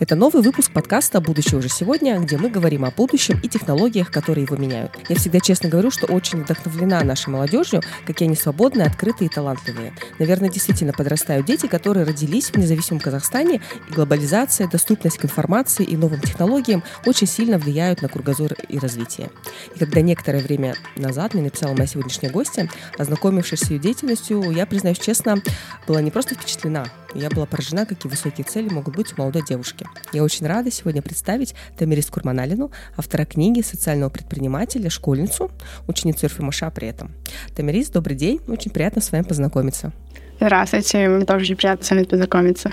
Это новый выпуск подкаста «Будущее уже сегодня», где мы говорим о будущем и технологиях, которые его меняют. Я всегда честно говорю, что очень вдохновлена нашей молодежью, какие они свободные, открытые и талантливые. Наверное, действительно подрастают дети, которые родились в независимом Казахстане, и глобализация, доступность к информации и новым технологиям очень сильно влияют на кругозор и развитие. И когда некоторое время назад мне написала моя сегодняшняя гостья, ознакомившись с ее деятельностью, я, признаюсь честно, была не просто впечатлена, я была поражена, какие высокие цели могут быть у молодой девушки. Я очень рада сегодня представить Тамирис Курманалину, автора книги социального предпринимателя, школьницу, ученицу РФМШ при этом. Тамирис, добрый день, очень приятно с вами познакомиться. Здравствуйте, мне тоже очень приятно с вами познакомиться.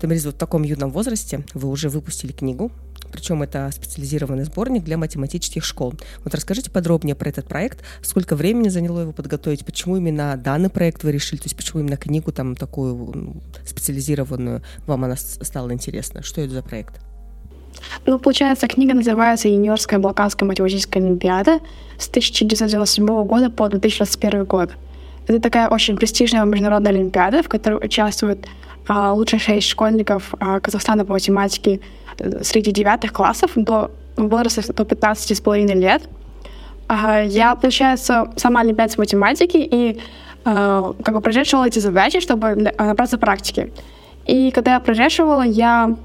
Тамирис, вот в таком юном возрасте вы уже выпустили книгу причем это специализированный сборник для математических школ. Вот расскажите подробнее про этот проект, сколько времени заняло его подготовить, почему именно данный проект вы решили, то есть почему именно книгу там такую специализированную вам она стала интересна, что это за проект? Ну, получается, книга называется «Юниорская Балканская математическая олимпиада» с 1997 года по 2021 год. Это такая очень престижная международная олимпиада, в которой участвуют а, лучшие шесть школьников а, Казахстана по математике среди девятых классов до возраста до 15 с половиной лет. Я, получается, сама олимпиад математики и э, как бы прорешивала эти задачи, чтобы набраться практики. И когда я прорешивала, я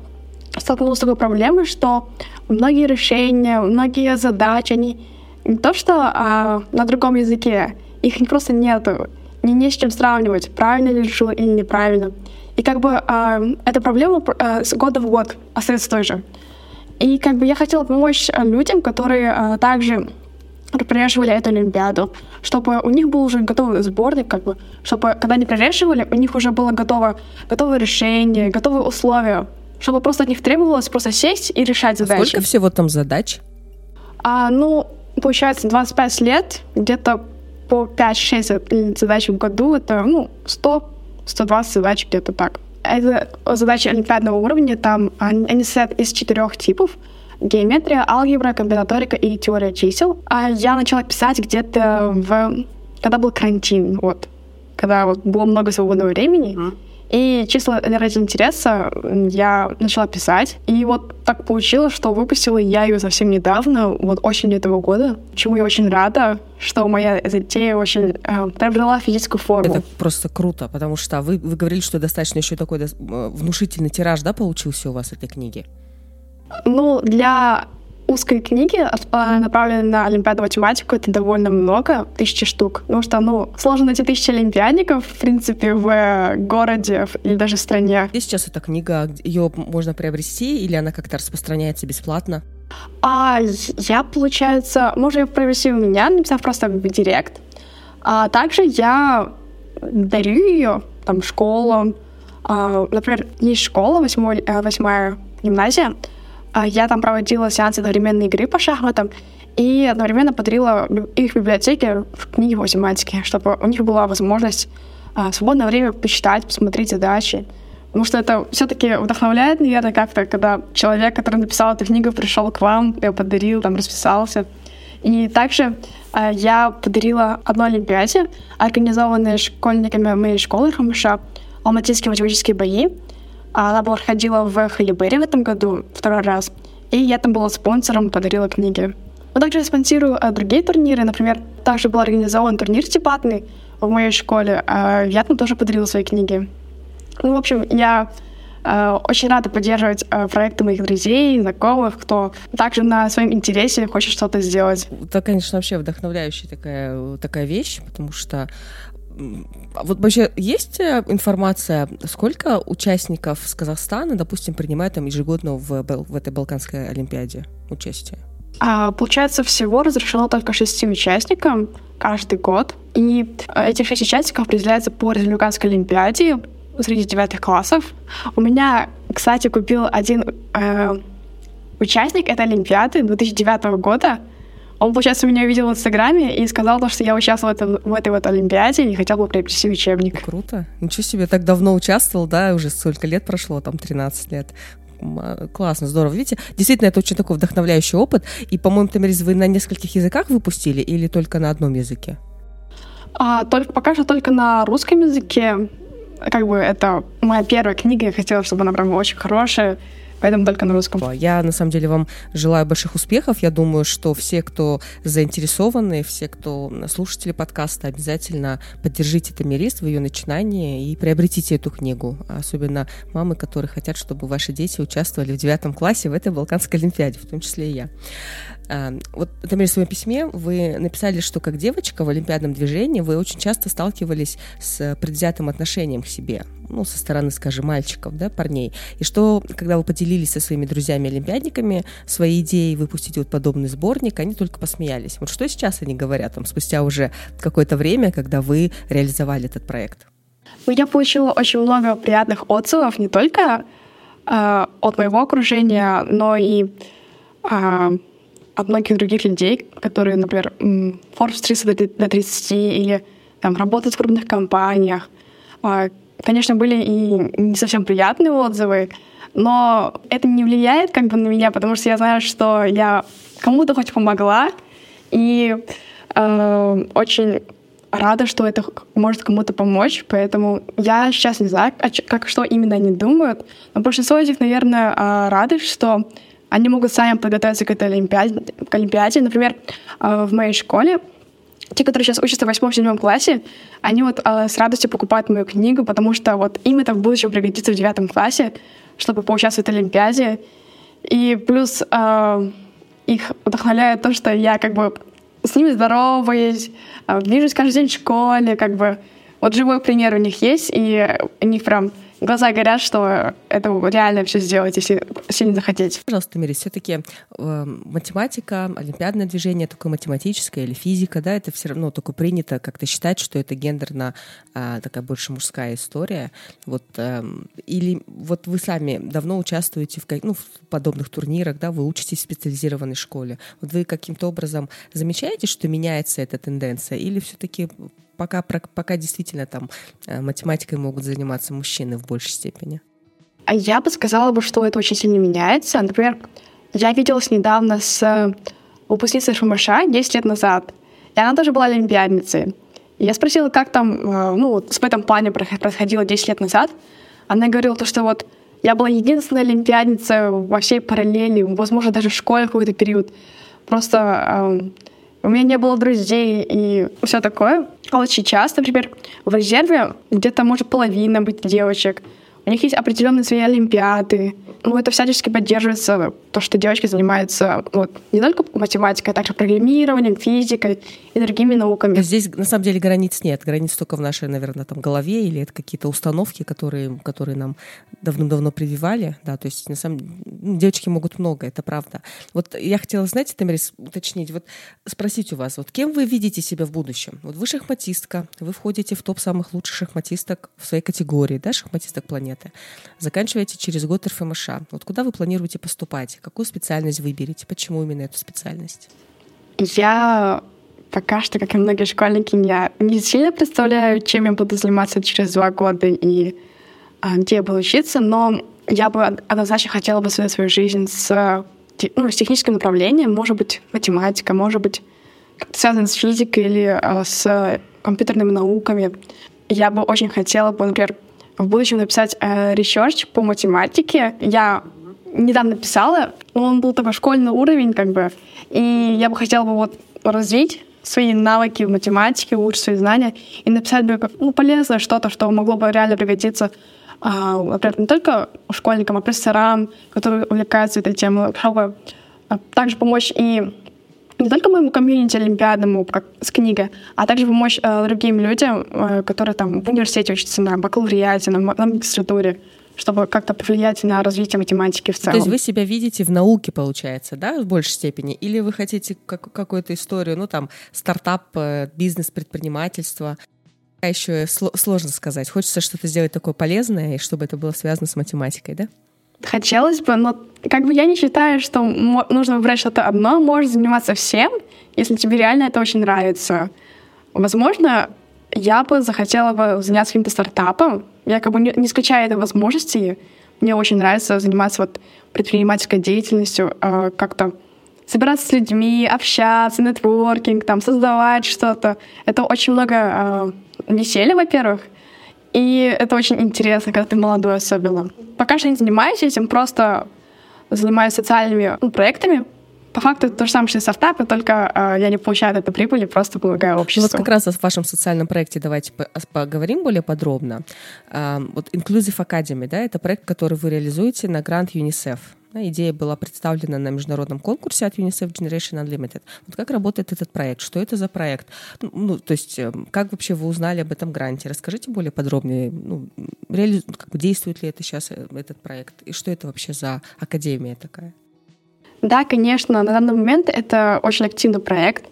столкнулась с такой проблемой, что многие решения, многие задачи, они не то что а, на другом языке, их просто нету, не, не с чем сравнивать, правильно ли решила или неправильно. И как бы э, эта проблема э, с года в год остается той же. И как бы я хотела помочь э, людям, которые э, также прорешивали эту Олимпиаду, чтобы у них был уже готовый сборник, как бы, чтобы когда они прорешивали, у них уже было готово, готовое решение, готовые условия, чтобы просто от них требовалось просто сесть и решать задачи. А сколько всего там задач? А, ну, получается, 25 лет, где-то по 5-6 задач в году, это, ну, 100 120 задач где-то так. Это задачи олимпиадного уровня, там они состоят из четырех типов. Геометрия, алгебра, комбинаторика и теория чисел. А я начала писать где-то в... когда был карантин, вот. Когда вот было много свободного времени. Mm-hmm. И чисто ради интереса я начала писать. И вот так получилось, что выпустила я ее совсем недавно, вот осенью этого года, чему я очень рада, что моя затея очень э, приобрела физическую форму. Это просто круто, потому что вы, вы говорили, что достаточно еще такой э, внушительный тираж, да, получился у вас этой книги? Ну, для узкой книги, а, направленной на олимпиаду математику, это довольно много, тысячи штук. Потому что, ну, сложно найти тысячи олимпиадников, в принципе, в городе или даже в стране. Где сейчас эта книга? Ее можно приобрести или она как-то распространяется бесплатно? А я, получается, можно ее приобрести у меня, написав просто в директ. А также я дарю ее там школам. А, например, есть школа, восьмой, э, восьмая гимназия, а, я там проводила сеансы одновременной игры по шахматам и одновременно подарила их библиотеке в книги по математике, чтобы у них была возможность а, в свободное время почитать, посмотреть задачи. Потому что это все-таки вдохновляет, наверное, как-то, когда человек, который написал эту книгу, пришел к вам, ее подарил, там расписался. И также э, я подарила одну Олимпиаде, организованной школьниками моей школы ХМШ, Алматинские математические бои. Она проходила в Халибере в этом году второй раз. И я там была спонсором, подарила книги. Но также я спонсирую а, другие турниры. Например, также был организован турнир дебатный в моей школе. А я там тоже подарила свои книги. Ну, в общем, я э, очень рада поддерживать э, проекты моих друзей, знакомых, кто также на своем интересе хочет что-то сделать. Это, конечно, вообще вдохновляющая такая, такая вещь, потому что вот вообще есть э, информация, сколько участников с Казахстана, допустим, принимают там ежегодно в, в этой Балканской Олимпиаде участие? А, получается, всего разрешено только шести участникам каждый год. И эти шесть участников определяются по Республиканской Олимпиаде среди девятых классов. У меня, кстати, купил один э, участник этой Олимпиады 2009 года — он, получается, меня увидел в Инстаграме и сказал, то, что я участвовала в, этом, в этой вот Олимпиаде и хотел бы приобрести учебник. Круто. Ничего себе, так давно участвовал, да, уже сколько лет прошло, там 13 лет. А, классно, здорово. Видите, действительно, это очень такой вдохновляющий опыт. И, по-моему, Тамирис, вы на нескольких языках выпустили или только на одном языке? А, только, пока что только на русском языке. как бы это моя первая книга, я хотела, чтобы она прям очень хорошая, поэтому только на русском. Я, на самом деле, вам желаю больших успехов. Я думаю, что все, кто заинтересованы, все, кто слушатели подкаста, обязательно поддержите Тамирис в ее начинании и приобретите эту книгу. Особенно мамы, которые хотят, чтобы ваши дети участвовали в девятом классе в этой Балканской Олимпиаде, в том числе и я. А, вот, например, в своем письме вы написали, что как девочка в олимпиадном движении вы очень часто сталкивались с предвзятым отношением к себе, ну, со стороны, скажем, мальчиков, да, парней. И что, когда вы поделились со своими друзьями-олимпиадниками своей идеей выпустить вот подобный сборник, они только посмеялись. Вот что сейчас они говорят, там, спустя уже какое-то время, когда вы реализовали этот проект? Ну, я получила очень много приятных отзывов не только э, от моего окружения, но и э, от многих других людей, которые, например, Forbes 30 до 30 или там, работают в крупных компаниях. А, конечно, были и не совсем приятные отзывы, но это не влияет как бы на меня, потому что я знаю, что я кому-то хоть помогла, и э, очень рада, что это может кому-то помочь, поэтому я сейчас не знаю, как, что именно они думают, но большинство из них, наверное, э, рады, что они могут сами подготовиться к этой олимпиаде. К олимпиаде. Например, э, в моей школе те, которые сейчас учатся в восьмом-седьмом классе, они вот э, с радостью покупают мою книгу, потому что вот им это в будущем пригодится в девятом классе, чтобы поучаствовать в олимпиаде. И плюс э, их вдохновляет то, что я как бы с ними здороваюсь, э, вижусь каждый день в школе, как бы вот живой пример у них есть, и у них прям глаза горят, что это реально все сделать, если сильно захотеть. Пожалуйста, Мири, все-таки э, математика, олимпиадное движение такое математическое или физика, да, это все равно только принято как-то считать, что это гендерно э, такая больше мужская история. Вот, э, или вот вы сами давно участвуете в, ну, в подобных турнирах, да, вы учитесь в специализированной школе. Вот вы каким-то образом замечаете, что меняется эта тенденция, или все-таки пока, пока действительно там э, математикой могут заниматься мужчины в большей степени? А я бы сказала, бы, что это очень сильно меняется. Например, я виделась недавно с э, выпускницей ФМШ 10 лет назад, и она тоже была олимпиадницей. И я спросила, как там, э, ну, в этом плане происходило 10 лет назад. Она говорила то, что вот я была единственная олимпиадница во всей параллели, возможно, даже в школе какой-то период. Просто у меня не было друзей и все такое. А очень часто, например, в резерве где-то может половина быть девочек. У них есть определенные свои олимпиады. Ну, это всячески поддерживается, то, что девочки занимаются вот, не только математикой, а также программированием, физикой и другими науками. Здесь, на самом деле, границ нет. Границ только в нашей, наверное, там, голове, или это какие-то установки, которые, которые нам давно-давно прививали. Да, то есть, на самом деле, ну, девочки могут много, это правда. Вот я хотела, знаете, Тамарис, уточнить, вот спросить у вас, вот кем вы видите себя в будущем? Вот вы шахматистка, вы входите в топ самых лучших шахматисток в своей категории, да, шахматисток планеты предметы. Заканчиваете через год РФМШ. Вот куда вы планируете поступать? Какую специальность выберете? Почему именно эту специальность? Я пока что, как и многие школьники, я не сильно представляю, чем я буду заниматься через два года и а, где я буду учиться, но я бы однозначно хотела бы связать свою жизнь с, ну, с техническим направлением, может быть, математика, может быть, связано с физикой или а, с компьютерными науками. Я бы очень хотела бы, например, в будущем написать э, по математике. Я недавно писала, но он был такой школьный уровень, как бы, и я бы хотела бы вот развить свои навыки в математике, улучшить свои знания и написать бы ну, полезное что-то, что могло бы реально пригодиться, а, например, не только школьникам, а профессорам, которые увлекаются этой темой, чтобы а, также помочь и не только моему комьюнити олимпиадному, как с книгой, а также помочь э, другим людям, э, которые там в университете учатся на бакалавриате, на, на магистратуре, чтобы как-то повлиять на развитие математики в целом. То есть вы себя видите в науке, получается, да, в большей степени? Или вы хотите как, какую-то историю, ну там, стартап, э, бизнес, предпринимательство? А еще сложно сказать. Хочется что-то сделать такое полезное, и чтобы это было связано с математикой, да? Хотелось бы, но как бы я не считаю, что нужно выбрать что-то одно. Можешь заниматься всем, если тебе реально это очень нравится. Возможно, я бы захотела бы заняться каким-то стартапом. Я как бы не, не исключаю этой возможности. Мне очень нравится заниматься вот предпринимательской деятельностью, э, как-то собираться с людьми, общаться, нетворкинг, там, создавать что-то. Это очень много э, веселья, во-первых, И это очень интересно, когда ты молодой особенно. Пока что не занимаюсь этим, просто занимаюсь социальными ну, проектами, по факту это то же самое, что и стартапы, только э, я не получаю от этой прибыли, просто помогаю обществу. Ну, вот как раз о вашем социальном проекте давайте поговорим более подробно. Э, вот Inclusive Academy, да, это проект, который вы реализуете на грант UNICEF. Идея была представлена на международном конкурсе от UNICEF Generation Unlimited. Вот как работает этот проект? Что это за проект? Ну, то есть, эм, как вообще вы узнали об этом гранте? Расскажите более подробнее. Ну, реали... как бы действует ли это сейчас, э, этот проект? И что это вообще за академия такая? Да, конечно, на данный момент это очень активный проект.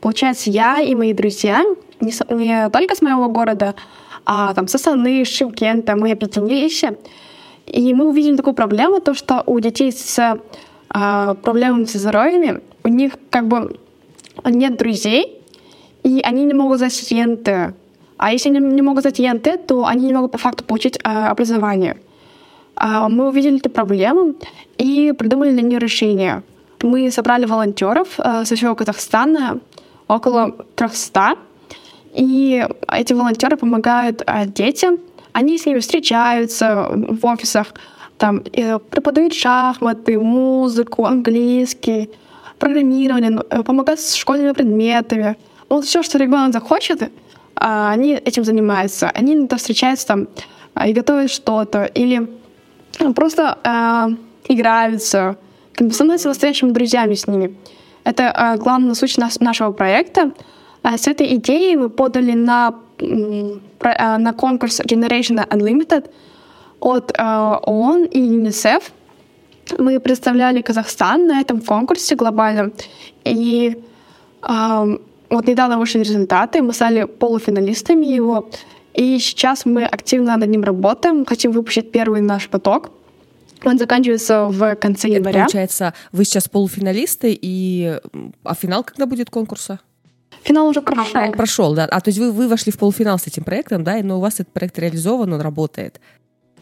Получается, я и мои друзья, не, только с моего города, а там со Саны, Шимкента, мы объединились, и мы увидели такую проблему, то, что у детей с а, проблемами со здоровьем, у них как бы нет друзей, и они не могут сдать ЕНТ. А если они не могут сдать ЕНТ, то они не могут по факту получить а, образование. А, мы увидели эту проблему и придумали на нее решение. Мы собрали волонтеров а, со всего Казахстана, около 300, и эти волонтеры помогают детям. Они с ними встречаются в офисах, там преподают шахматы, музыку, английский, программирование, ну, э, помогают с школьными предметами. Вот все, что ребенок захочет, они этим занимаются. Они иногда встречаются там и готовят что-то, или ну, просто э, играются, как бы становятся настоящими друзьями с ними. Это э, главная суть нас, нашего проекта. Э, с этой идеей мы подали на, э, на конкурс Generation Unlimited от э, ООН и ЮНИСЕФ. Мы представляли Казахстан на этом конкурсе глобальном. И э, вот недавно вышли результаты, мы стали полуфиналистами его. И сейчас мы активно над ним работаем, хотим выпустить первый наш поток. Он заканчивается в конце января. Получается, вы сейчас полуфиналисты, и... а финал когда будет конкурса? Финал уже прошел. Прошел, да. А то есть вы, вы вошли в полуфинал с этим проектом, да, но у вас этот проект реализован, он работает.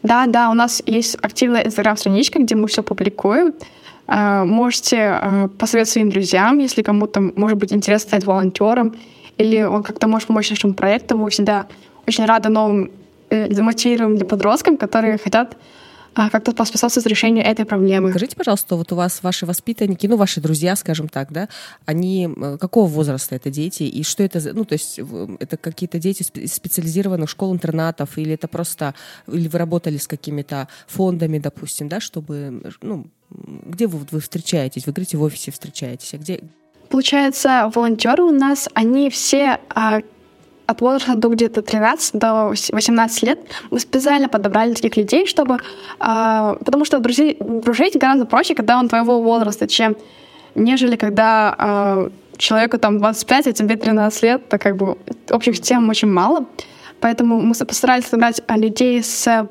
Да, да, у нас есть активная инстаграм-страничка, где мы все публикуем. А, можете а, посоветовать своим друзьям, если кому-то может быть интересно стать волонтером, или он как-то может помочь нашему проекту. Мы всегда очень рада новым э, замотивированным подросткам, которые хотят а, как-то поспособствовать решению этой проблемы. Скажите, пожалуйста, вот у вас ваши воспитанники, ну, ваши друзья, скажем так, да, они э, какого возраста это дети, и что это за, ну, то есть это какие-то дети из специализированных школ-интернатов, или это просто, или вы работали с какими-то фондами, допустим, да, чтобы, ну, где вы, вы встречаетесь? Вы говорите, в офисе встречаетесь, а где? Получается, волонтеры у нас, они все а, от возраста до где-то 13 до 18 лет мы специально подобрали таких людей, чтобы... Э, потому что друзей, дружить гораздо проще, когда он твоего возраста, чем нежели когда э, человеку там 25, а тебе 13 лет, то как бы общих тем очень мало. Поэтому мы постарались собрать людей с...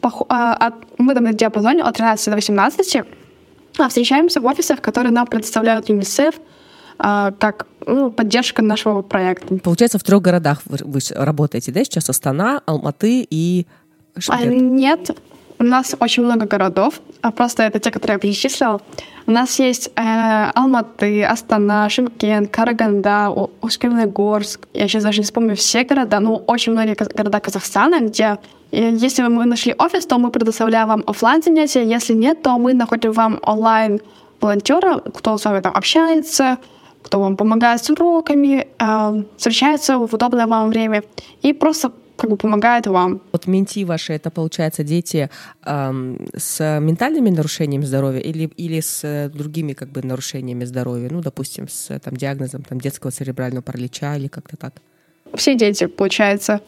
От, мы там на диапазоне от 13 до 18, а встречаемся в офисах, которые нам предоставляют ЮНИСЕФ, а, как ну, поддержка нашего проекта. Получается, в трех городах вы, вы работаете, да, сейчас Астана, Алматы и Шымкент? А, нет, у нас очень много городов, а просто это те, которые я перечислила. У нас есть э, Алматы, Астана, Шымкент, Караганда, Усть-Горск. Я сейчас даже не вспомню все города, но очень многие города Казахстана, где если мы нашли офис, то мы предоставляем вам офлайн занятия. Если нет, то мы находим вам онлайн волонтера, кто с вами там общается, кто вам помогает с уроками, э, встречается в удобное вам время и просто как бы помогает вам. Вот менти ваши, это, получается, дети эм, с ментальными нарушениями здоровья или, или с другими как бы нарушениями здоровья, ну, допустим, с там, диагнозом там, детского церебрального паралича или как-то так? Все дети, получается,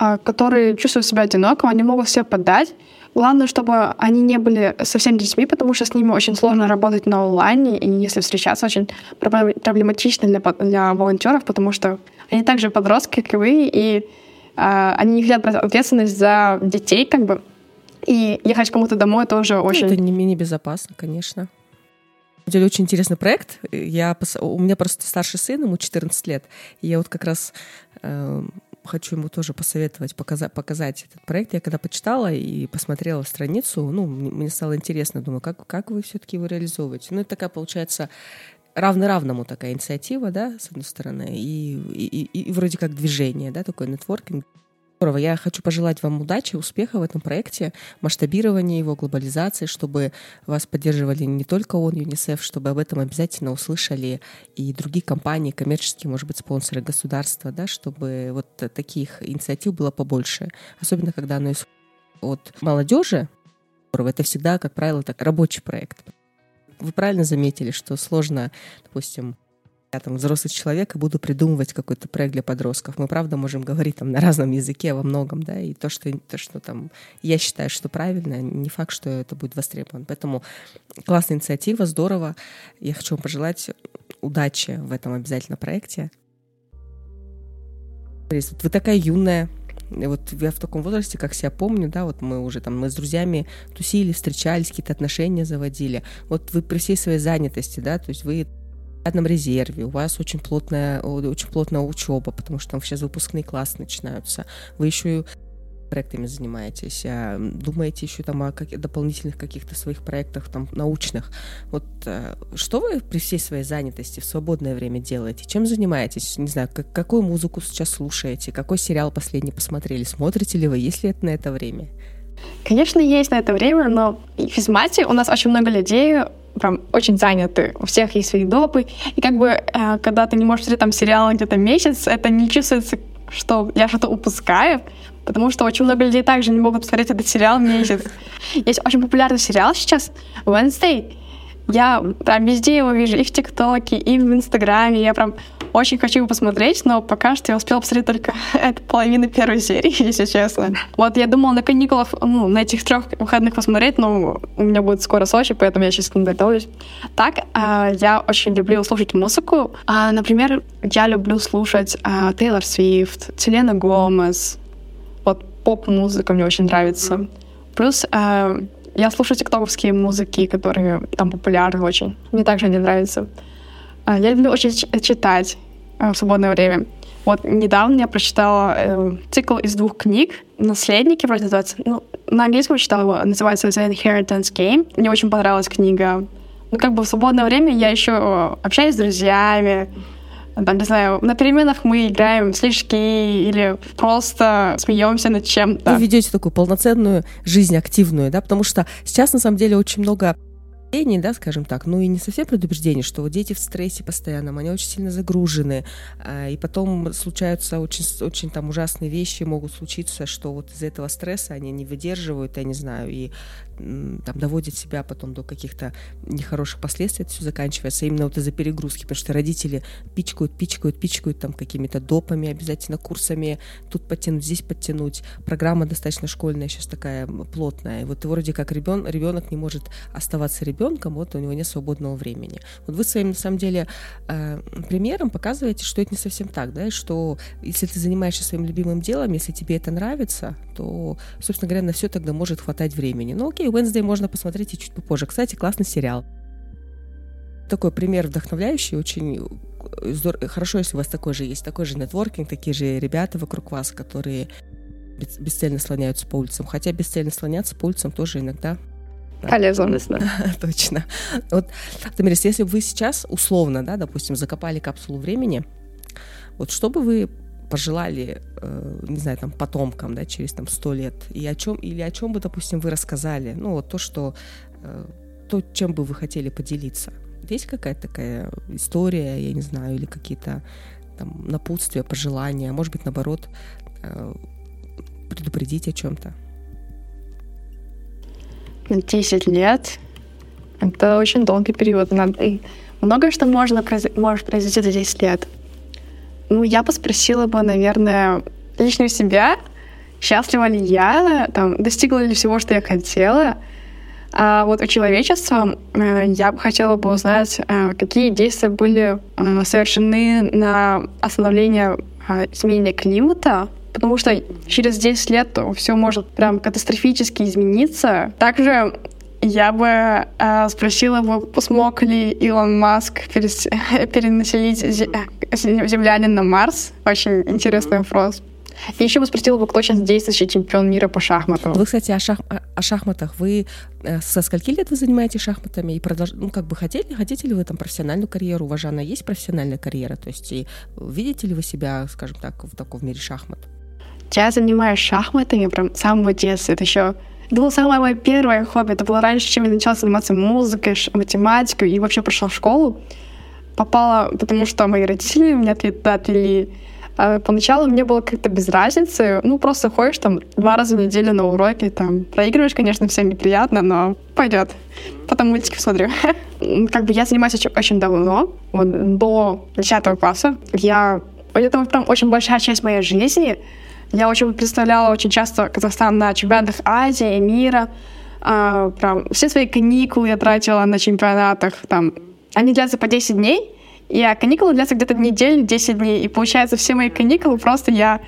э, которые чувствуют себя одиноко, они могут все подать, Главное, чтобы они не были совсем детьми, потому что с ними очень сложно работать на онлайне, и если встречаться, очень проблематично для, для волонтеров, потому что они также подростки, как и вы, и э, они не хотят брать ответственность за детей, как бы, и ехать кому-то домой тоже ну, очень... Это не менее безопасно, конечно. Это очень интересный проект. Я, у меня просто старший сын, ему 14 лет. И я вот как раз э, хочу ему тоже посоветовать, показать, показать этот проект. Я когда почитала и посмотрела страницу, ну, мне стало интересно, думаю, как, как вы все-таки его реализовываете? Ну, это такая, получается, равно-равному такая инициатива, да, с одной стороны, и, и, и, и вроде как движение, да, такой нетворкинг. Здорово. Я хочу пожелать вам удачи, успеха в этом проекте, масштабирования его, глобализации, чтобы вас поддерживали не только ООН, ЮНИСЕФ, чтобы об этом обязательно услышали и другие компании, коммерческие, может быть, спонсоры государства, да, чтобы вот таких инициатив было побольше. Особенно, когда оно исходит от молодежи, это всегда, как правило, так рабочий проект. Вы правильно заметили, что сложно, допустим, я там взрослый человек и буду придумывать какой-то проект для подростков. Мы, правда, можем говорить там на разном языке во многом, да, и то, что, то, что там я считаю, что правильно, не факт, что это будет востребовано. Поэтому классная инициатива, здорово. Я хочу вам пожелать удачи в этом обязательно проекте. Вы такая юная, вот я в таком возрасте, как себя помню, да, вот мы уже там, мы с друзьями тусили, встречались, какие-то отношения заводили. Вот вы при всей своей занятости, да, то есть вы одном резерве, у вас очень плотная, очень плотная учеба, потому что там сейчас выпускные классы начинаются. Вы еще и проектами занимаетесь, а думаете еще там о как, дополнительных каких-то своих проектах там научных. Вот э, что вы при всей своей занятости в свободное время делаете? Чем занимаетесь? Не знаю, как, какую музыку сейчас слушаете? Какой сериал последний посмотрели? Смотрите ли вы? Есть ли это на это время? Конечно, есть на это время, но в физмате у нас очень много людей прям очень заняты, у всех есть свои допы, и как бы, э, когда ты не можешь смотреть там сериал где-то месяц, это не чувствуется, что я что-то упускаю, потому что очень много людей также не могут посмотреть этот сериал месяц. Есть очень популярный сериал сейчас, Wednesday, я прям везде его вижу, и в ТикТоке, и в Инстаграме. Я прям очень хочу его посмотреть, но пока что я успела посмотреть только эту половину первой серии, если честно. Вот я думала на каникулах, ну, на этих трех выходных посмотреть, но у меня будет скоро Сочи, поэтому я сейчас к ним готовлюсь. Так, э, я очень люблю слушать музыку. Э, например, я люблю слушать э, Тейлор Свифт, Селена Гомес. Вот поп-музыка мне очень нравится. Плюс я слушаю тиктоковские музыки, которые там популярны очень. Мне также они нравятся. А, я люблю очень читать в свободное время. Вот недавно я прочитала э, цикл из двух книг. «Наследники» вроде называется. Ну, на английском читала его. Называется «The Inheritance Game». Мне очень понравилась книга. Ну, как бы в свободное время я еще э, общаюсь с друзьями, там, не знаю, на переменах мы играем в слишки или просто смеемся над чем-то. Вы ведете такую полноценную жизнь активную, да, потому что сейчас на самом деле очень много предупреждений, да, скажем так, ну и не совсем предупреждений, что вот дети в стрессе постоянном, они очень сильно загружены, а, и потом случаются очень, очень там ужасные вещи, могут случиться, что вот из-за этого стресса они не выдерживают, я не знаю, и там доводят себя потом до каких-то нехороших последствий, это все заканчивается именно вот из-за перегрузки, потому что родители пичкают, пичкают, пичкают там какими-то допами, обязательно курсами, тут подтянуть, здесь подтянуть. Программа достаточно школьная сейчас такая плотная, и вот вроде как ребен, ребенок не может оставаться ребенком, вот у него нет свободного времени. Вот вы своим, на самом деле, э, примером показываете, что это не совсем так, да, что если ты занимаешься своим любимым делом, если тебе это нравится, то, собственно говоря, на все тогда может хватать времени. Ну окей, Wednesday можно посмотреть и чуть попозже. Кстати, классный сериал. Такой пример вдохновляющий, очень э, хорошо, если у вас такой же есть, такой же нетворкинг, такие же ребята вокруг вас, которые бесцельно слоняются по улицам. Хотя бесцельно слоняться по улицам тоже иногда Полезно. Точно. Вот, Тамирис, если бы вы сейчас условно, да, допустим, закопали капсулу времени, вот что бы вы пожелали, э, не знаю, там, потомкам, да, через там сто лет, и о чем, или о чем бы, допустим, вы рассказали, ну, вот то, что, э, то, чем бы вы хотели поделиться. Есть какая-то такая история, я не знаю, или какие-то там напутствия, пожелания, может быть, наоборот, э, предупредить о чем-то? Десять лет — это очень долгий период. И многое что можно, может произойти за 10 лет. Ну, я бы спросила бы, наверное, лично себя, счастлива ли я, там, достигла ли всего, что я хотела. А вот у человечества э, я бы хотела бы узнать, э, какие действия были э, совершены на остановление изменения климата, потому что через 10 лет все может прям катастрофически измениться. Также я бы э, спросила бы, смог ли Илон Маск перес... перенаселить землянин на Марс. Очень интересный вопрос. И еще бы спросила бы, кто сейчас действующий чемпион мира по шахматам. Вы, кстати, о, шах... о шахматах. Вы э, со скольки лет вы занимаетесь шахматами? И продолж... ну, как бы хотели, хотите ли вы там профессиональную карьеру? У вас же она есть профессиональная карьера? То есть и видите ли вы себя, скажем так, в таком мире шахмат? Я занимаюсь шахматами прям с самого детства. Это еще это было самое мое первое хобби. Это было раньше, чем я начала заниматься музыкой, математикой и вообще пошла в школу. Попала, потому что мои родители меня отвели. А поначалу мне было как-то без разницы. Ну, просто ходишь там два раза в неделю на уроки, там проигрываешь, конечно, всем неприятно, но пойдет. Потом мультики смотрю. как бы я занимаюсь очень, очень давно, вот, до 10 класса. Я... Это прям очень большая часть моей жизни. Я очень представляла очень часто Казахстан на чемпионатах Азии, мира. А, прям все свои каникулы я тратила на чемпионатах. Там. Они длятся по 10 дней, и а каникулы длятся где-то неделю, 10 дней. И получается, все мои каникулы просто я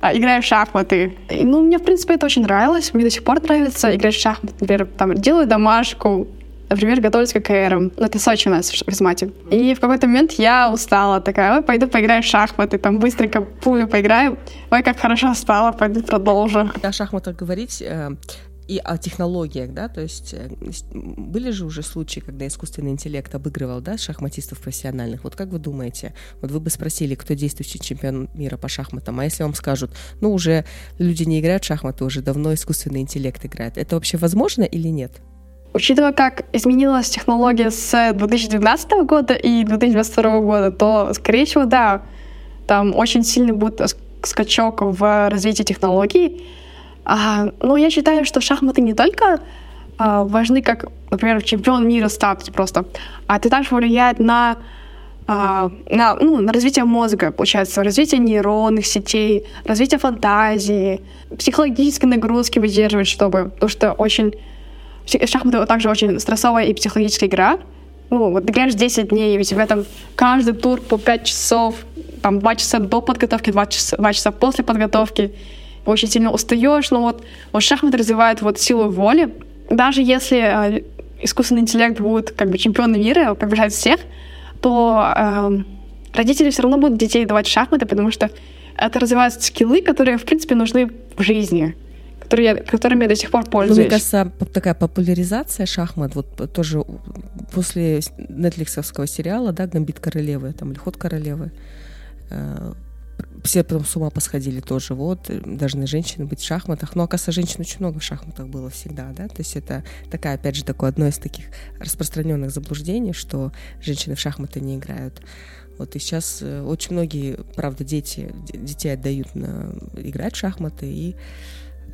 а, играю в шахматы. И, ну, мне, в принципе, это очень нравилось. Мне до сих пор нравится играть в шахматы. Например, там, делаю домашку, например, готовлюсь к КРМ. Ну, это Сочи у нас в физмате. И в какой-то момент я устала, такая, ой, пойду поиграю в шахматы, там быстренько пулю поиграю. Ой, как хорошо стало, пойду продолжу. О шахматах говорить, э, и о технологиях, да, то есть э, были же уже случаи, когда искусственный интеллект обыгрывал, да, шахматистов профессиональных. Вот как вы думаете, вот вы бы спросили, кто действующий чемпион мира по шахматам, а если вам скажут, ну, уже люди не играют в шахматы, уже давно искусственный интеллект играет, это вообще возможно или нет? Учитывая, как изменилась технология с 2012 года и 2022 года, то, скорее всего, да, там очень сильный будет скачок в развитии технологий. А, но я считаю, что шахматы не только а, важны как, например, чемпион мира статус просто, а это также влияет на а, на, ну, на развитие мозга, получается, развитие нейронных сетей, развитие фантазии, психологической нагрузки выдерживать, чтобы, потому что очень Шахматы также очень стрессовая и психологическая игра. Ну, вот играешь 10 дней, и у тебя там каждый тур по 5 часов, там 2 часа до подготовки, 2 часа, 2 часа после подготовки. Очень сильно устаешь, но вот, вот шахматы развивают вот силу воли. Даже если э, искусственный интеллект будет как бы чемпионом мира, побеждать всех, то э, родители все равно будут детей давать шахматы, потому что это развивают скиллы, которые, в принципе, нужны в жизни которые, которыми я до сих пор пользуюсь. Ну, мне кажется, такая популяризация шахмат, вот тоже после нетфликсовского сериала, да, «Гамбит королевы», там, или «Ход королевы», э, все потом с ума посходили тоже, вот, должны женщины быть в шахматах. Но, оказывается, женщин очень много в шахматах было всегда, да, то есть это такая, опять же, такое одно из таких распространенных заблуждений, что женщины в шахматы не играют. Вот и сейчас э, очень многие, правда, дети, детей отдают на играть в шахматы, и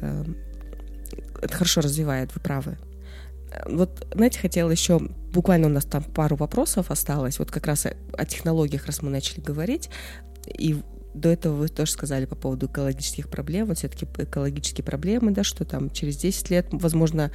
это хорошо развивает, вы правы. Вот, знаете, хотела еще, буквально у нас там пару вопросов осталось, вот как раз о, о технологиях, раз мы начали говорить, и до этого вы тоже сказали по поводу экологических проблем, вот все-таки экологические проблемы, да, что там через 10 лет, возможно,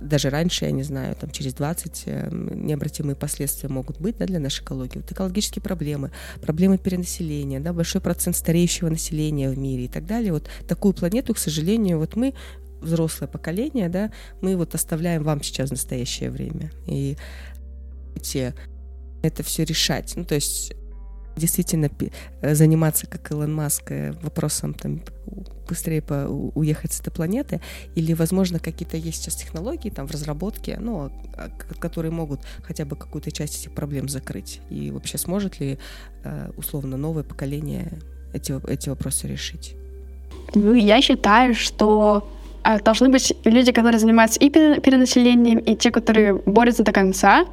даже раньше, я не знаю, там через 20 эм, необратимые последствия могут быть да, для нашей экологии. Вот экологические проблемы, проблемы перенаселения, да, большой процент стареющего населения в мире и так далее. Вот такую планету, к сожалению, вот мы взрослое поколение, да, мы вот оставляем вам сейчас в настоящее время. И эти, это все решать. Ну, то есть действительно э, заниматься, как Илон Маск, э, вопросом там, быстрее по, уехать с этой планеты, или, возможно, какие-то есть сейчас технологии там в разработке, ну, а, которые могут хотя бы какую-то часть этих проблем закрыть, и вообще сможет ли, э, условно, новое поколение эти, эти вопросы решить? Ну, я считаю, что должны быть люди, которые занимаются и перенаселением, и те, которые борются до конца,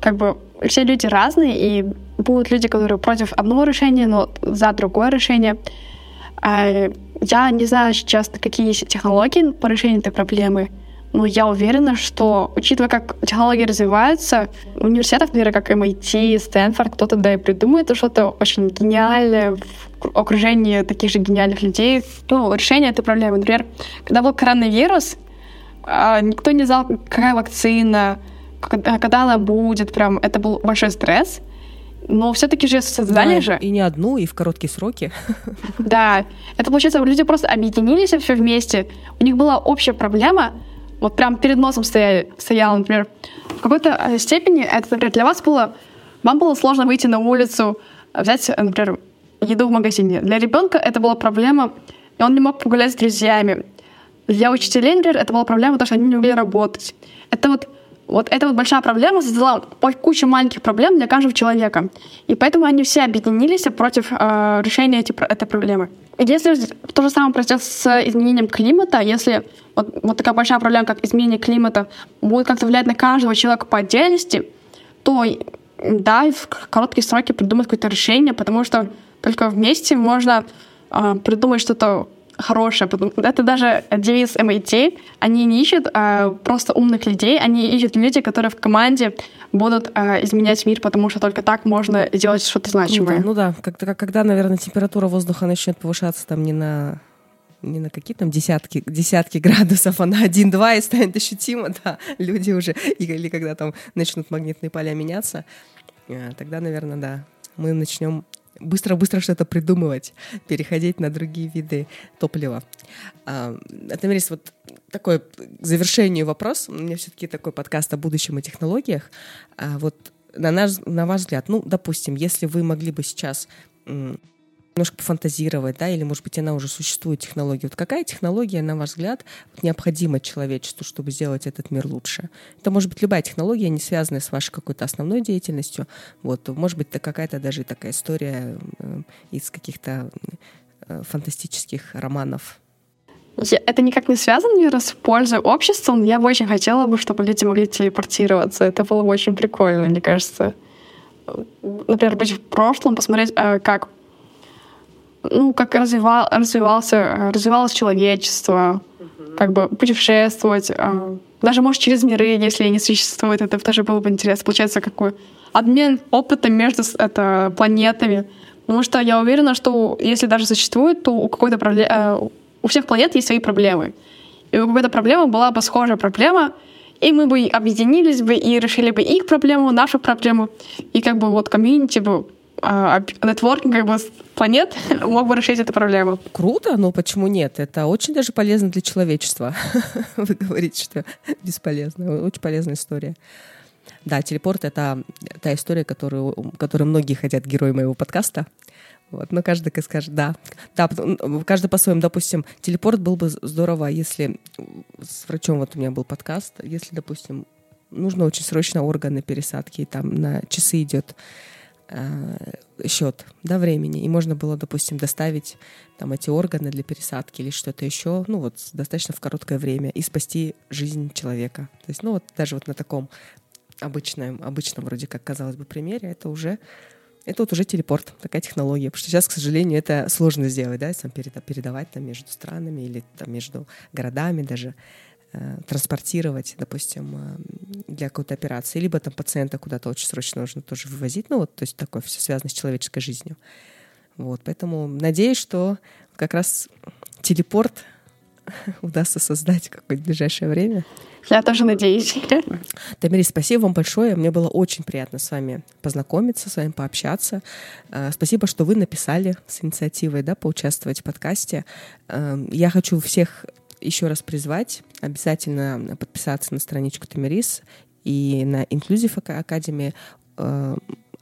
как бы все люди разные, и будут люди, которые против одного решения, но за другое решение. А, я не знаю сейчас, какие есть технологии по решению этой проблемы, но я уверена, что, учитывая, как технологии развиваются, университетов, например, как MIT, Стэнфорд, кто-то да и придумает что-то очень гениальное в окружении таких же гениальных людей. Ну, решение этой проблемы. Например, когда был коронавирус, а, никто не знал, какая вакцина, когда она будет, прям это был большой стресс. Но все-таки же создали да, же. И не одну, и в короткие сроки. Да. Это получается, люди просто объединились все вместе. У них была общая проблема, вот прям перед носом стояли, стояла, например. В какой-то э, степени это, например, для вас было... Вам было сложно выйти на улицу, взять, например, еду в магазине. Для ребенка это была проблема, и он не мог погулять с друзьями. Для учителей, например, это была проблема, потому что они не умели работать. Это вот вот эта вот большая проблема создала кучу маленьких проблем для каждого человека. И поэтому они все объединились против э, решения эти, этой проблемы. Если то же самое произойдет с изменением климата, если вот, вот такая большая проблема, как изменение климата, будет как-то влиять на каждого человека по отдельности, то да, в короткие сроки придумать какое-то решение, потому что только вместе можно э, придумать что-то хорошее. Это даже девиз MIT. Они не ищут а, просто умных людей, они ищут людей, которые в команде будут а, изменять мир, потому что только так можно сделать что-то значимое. Ну да, ну да. Когда, когда, наверное, температура воздуха начнет повышаться там не на не на какие там десятки, десятки градусов, а на 1-2 и станет ощутимо, да, люди уже, или когда там начнут магнитные поля меняться, э, тогда, наверное, да, мы начнем быстро-быстро что-то придумывать, переходить на другие виды топлива. А, Тамирис, вот такой к завершению вопрос. У меня все-таки такой подкаст о будущем и технологиях. А, вот на, наш, на ваш взгляд, ну, допустим, если вы могли бы сейчас немножко пофантазировать, да, или, может быть, она уже существует, технология. Вот какая технология, на ваш взгляд, необходима человечеству, чтобы сделать этот мир лучше? Это может быть любая технология, не связанная с вашей какой-то основной деятельностью. Вот, может быть, это какая-то даже такая история э, из каких-то э, фантастических романов. Это никак не связано, наверное, с пользой общества. Я бы очень хотела бы, чтобы люди могли телепортироваться. Это было бы очень прикольно, мне кажется. Например, быть в прошлом, посмотреть, э, как ну, как развивал, развивался, развивалось человечество, как бы путешествовать, uh даже, может, через миры, если они существуют, это тоже было бы интересно. Получается, какой обмен опытом между это, планетами. Потому что я уверена, что если даже существует, то у какой-то проблемы, э, у всех планет есть свои проблемы. И у какой-то проблемы была бы схожая проблема, и мы бы объединились бы и решили бы их проблему, нашу проблему, и как бы вот комьюнити бы а, нетворкинг как бы планет мог бы решить эту проблему. Круто, но почему нет? Это очень даже полезно для человечества. Вы говорите, что бесполезно. Очень полезная история. Да, телепорт — это та история, которую, которую многие хотят герои моего подкаста. Вот, но каждый скажет, да. Да, каждый по-своему, допустим, телепорт был бы здорово, если с врачом вот у меня был подкаст, если, допустим, нужно очень срочно органы пересадки, и там на часы идет счет да, времени, и можно было, допустим, доставить там эти органы для пересадки или что-то еще, ну вот достаточно в короткое время и спасти жизнь человека. То есть, ну вот даже вот на таком обычном, обычном вроде как, казалось бы, примере, это уже это вот уже телепорт, такая технология. Потому что сейчас, к сожалению, это сложно сделать, да, там, передавать там, между странами или там, между городами даже. Э, транспортировать, допустим, э, для какой-то операции, либо там пациента куда-то очень срочно нужно тоже вывозить, ну вот, то есть такое все связано с человеческой жизнью. Вот, поэтому надеюсь, что как раз телепорт удастся создать какое-то ближайшее время. Я тоже надеюсь. Тамирис, спасибо вам большое. Мне было очень приятно с вами познакомиться, с вами пообщаться. Э, спасибо, что вы написали с инициативой да, поучаствовать в подкасте. Я хочу всех еще раз призвать обязательно подписаться на страничку Тамирис и на Inclusive Academy, э,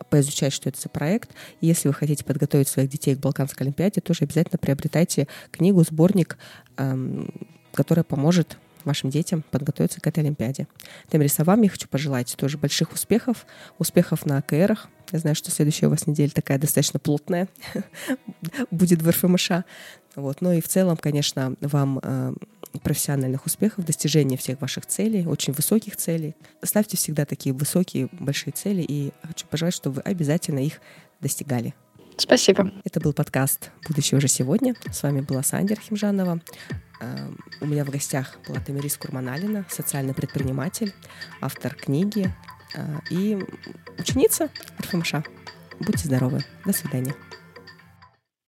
поизучать, что это за проект. Если вы хотите подготовить своих детей к Балканской Олимпиаде, тоже обязательно приобретайте книгу, сборник, эм, которая поможет вашим детям подготовиться к этой Олимпиаде. Тамирис, а вам я хочу пожелать тоже больших успехов, успехов на АКРах. Я знаю, что следующая у вас неделя такая достаточно плотная будет в РФМШ. Вот. Ну и в целом, конечно, вам э, профессиональных успехов, достижения всех ваших целей, очень высоких целей. Ставьте всегда такие высокие, большие цели, и хочу пожелать, чтобы вы обязательно их достигали. Спасибо. Это был подкаст «Будущее уже сегодня». С вами была Сандер Химжанова. Э, у меня в гостях была Тамирис Курманалина, социальный предприниматель, автор книги э, и ученица РФМШ. Будьте здоровы. До свидания.